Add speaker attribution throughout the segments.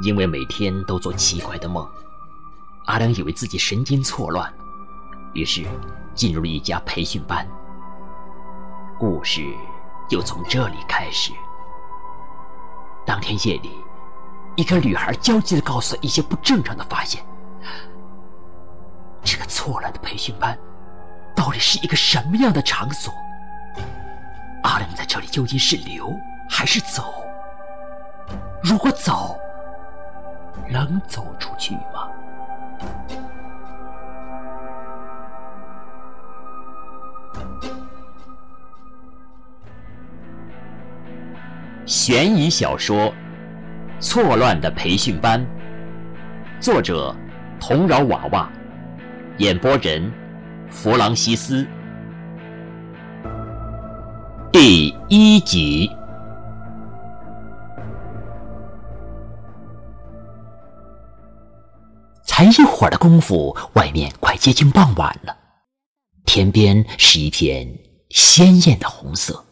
Speaker 1: 因为每天都做奇怪的梦，阿良以为自己神经错乱，于是进入了一家培训班。故事就从这里开始。当天夜里，一个女孩焦急地告诉一些不正常的发现。这个错乱的培训班，到底是一个什么样的场所？阿良在这里究竟是留还是走？如果走，能走出去吗？悬疑小说《错乱的培训班》，作者：童饶娃娃，演播人：弗朗西斯。第一集。才一会儿的功夫，外面快接近傍晚了，天边是一片鲜艳的红色。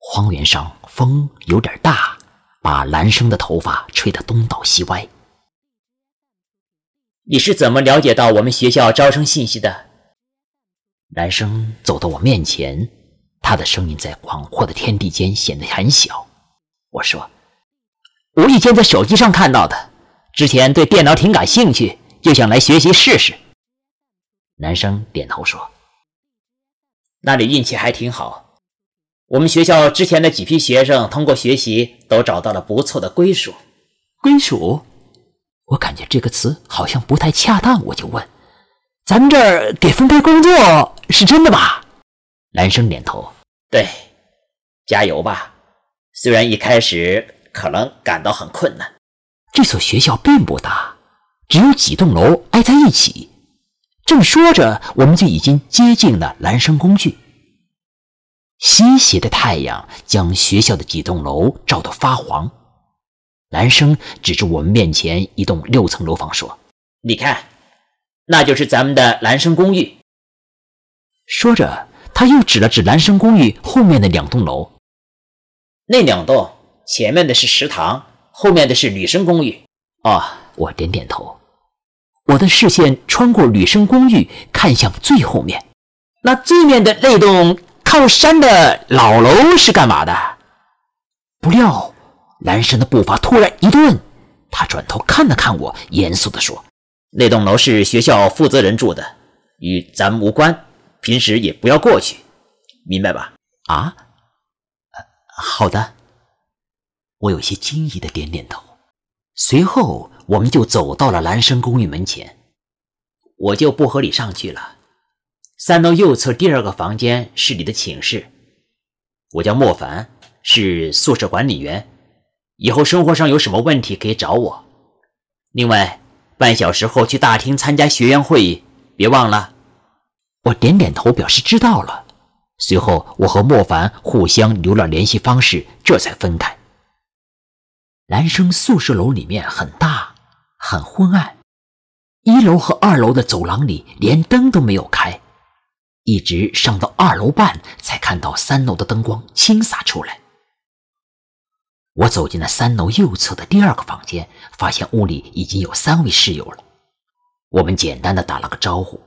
Speaker 1: 荒原上风有点大，把兰生的头发吹得东倒西歪。你是怎么了解到我们学校招生信息的？男生走到我面前，他的声音在广阔的天地间显得很小。我说：“无意间在手机上看到的。”之前对电脑挺感兴趣，就想来学习试试。男生点头说：“那你运气还挺好，我们学校之前的几批学生通过学习都找到了不错的归属。”归属？我感觉这个词好像不太恰当，我就问：“咱们这儿给分配工作是真的吧？”男生点头：“对，加油吧。虽然一开始可能感到很困难。”这所学校并不大，只有几栋楼挨在一起。正说着，我们就已经接近了蓝生公寓。西斜的太阳将学校的几栋楼照得发黄。男生指着我们面前一栋六层楼房说：“你看，那就是咱们的男生公寓。”说着，他又指了指男生公寓后面的两栋楼。那两栋，前面的是食堂。后面的是女生公寓，啊，我点点头。我的视线穿过女生公寓，看向最后面，那最面的那栋靠山的老楼是干嘛的？不料，男生的步伐突然一顿，他转头看了看我，严肃地说：“那栋楼是学校负责人住的，与咱们无关，平时也不要过去，明白吧？”啊，好的。我有些惊异的点点头，随后我们就走到了蓝生公寓门前。我就不和你上去了。三楼右侧第二个房间是你的寝室。我叫莫凡，是宿舍管理员。以后生活上有什么问题可以找我。另外，半小时后去大厅参加学员会议，别忘了。我点点头表示知道了。随后，我和莫凡互相留了联系方式，这才分开。男生宿舍楼里面很大，很昏暗。一楼和二楼的走廊里连灯都没有开，一直上到二楼半才看到三楼的灯光倾洒出来。我走进了三楼右侧的第二个房间，发现屋里已经有三位室友了。我们简单的打了个招呼。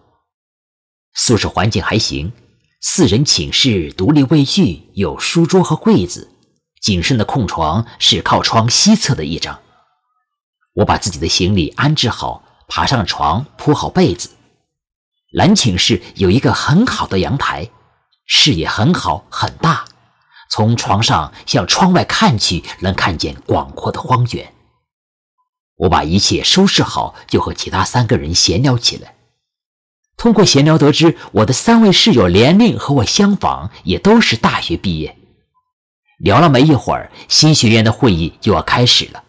Speaker 1: 宿舍环境还行，四人寝室，独立卫浴，有书桌和柜子。仅剩的空床是靠窗西侧的一张。我把自己的行李安置好，爬上床，铺好被子。蓝寝室有一个很好的阳台，视野很好，很大。从床上向窗外看去，能看见广阔的荒原。我把一切收拾好，就和其他三个人闲聊起来。通过闲聊得知，我的三位室友年龄和我相仿，也都是大学毕业。聊了没一会儿，新学院的会议就要开始了。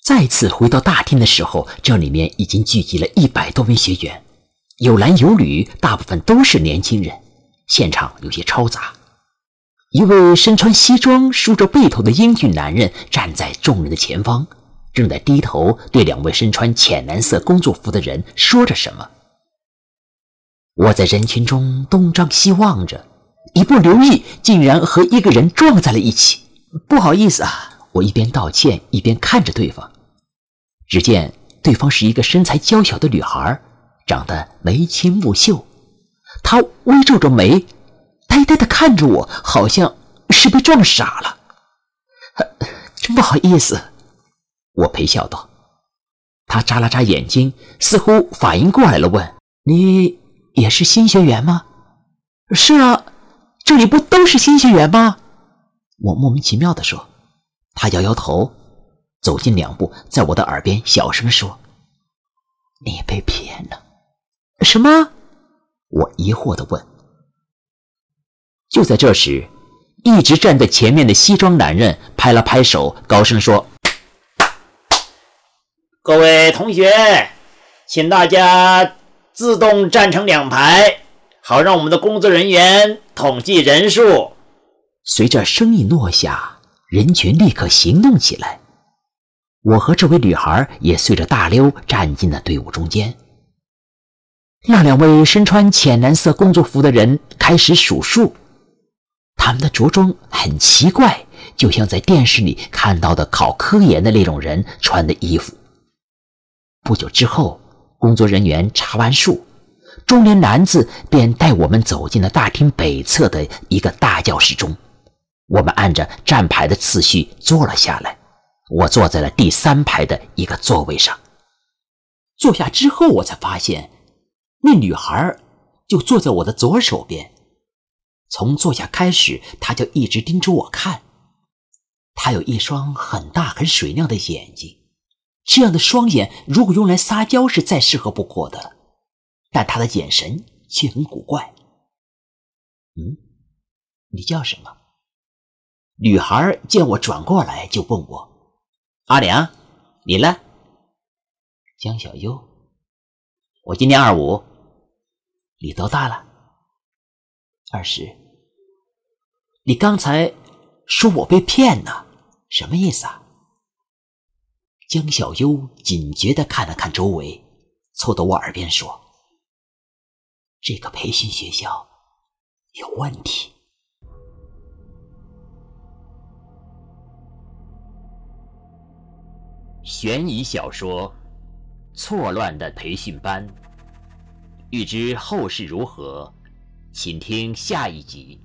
Speaker 1: 再次回到大厅的时候，这里面已经聚集了一百多名学员，有男有女，大部分都是年轻人。现场有些嘈杂。一位身穿西装、梳着背头的英俊男人站在众人的前方，正在低头对两位身穿浅蓝色工作服的人说着什么。我在人群中东张西望着。一不留意，竟然和一个人撞在了一起。不好意思啊！我一边道歉一边看着对方。只见对方是一个身材娇小的女孩，长得眉清目秀。她微皱着眉，呆呆地看着我，好像是被撞傻了。真不好意思，我陪笑道。她眨了眨眼睛，似乎反应过来了，问：“你也是新学员吗？”“是啊，这里不都是新学员吗？”我莫名其妙地说。他摇摇头。走近两步，在我的耳边小声说：“你被骗了。”什么？我疑惑地问。就在这时，一直站在前面的西装男人拍了拍手，高声说：“
Speaker 2: 各位同学，请大家自动站成两排，好让我们的工作人员统计人数。”
Speaker 1: 随着声音落下，人群立刻行动起来。我和这位女孩也随着大溜站进了队伍中间。那两位身穿浅蓝色工作服的人开始数数，他们的着装很奇怪，就像在电视里看到的考科研的那种人穿的衣服。不久之后，工作人员查完数，中年男子便带我们走进了大厅北侧的一个大教室中。我们按着站牌的次序坐了下来。我坐在了第三排的一个座位上。坐下之后，我才发现，那女孩就坐在我的左手边。从坐下开始，她就一直盯着我看。她有一双很大、很水亮的眼睛，这样的双眼如果用来撒娇是再适合不过的了。但他的眼神却很古怪。嗯，你叫什么？女孩见我转过来，就问我。阿良，你呢？江小优，我今年二五，你多大了？二十。你刚才说我被骗了，什么意思啊？江小优警觉的看了看周围，凑到我耳边说：“这个培训学校有问题。”悬疑小说《错乱的培训班》，欲知后事如何，请听下一集。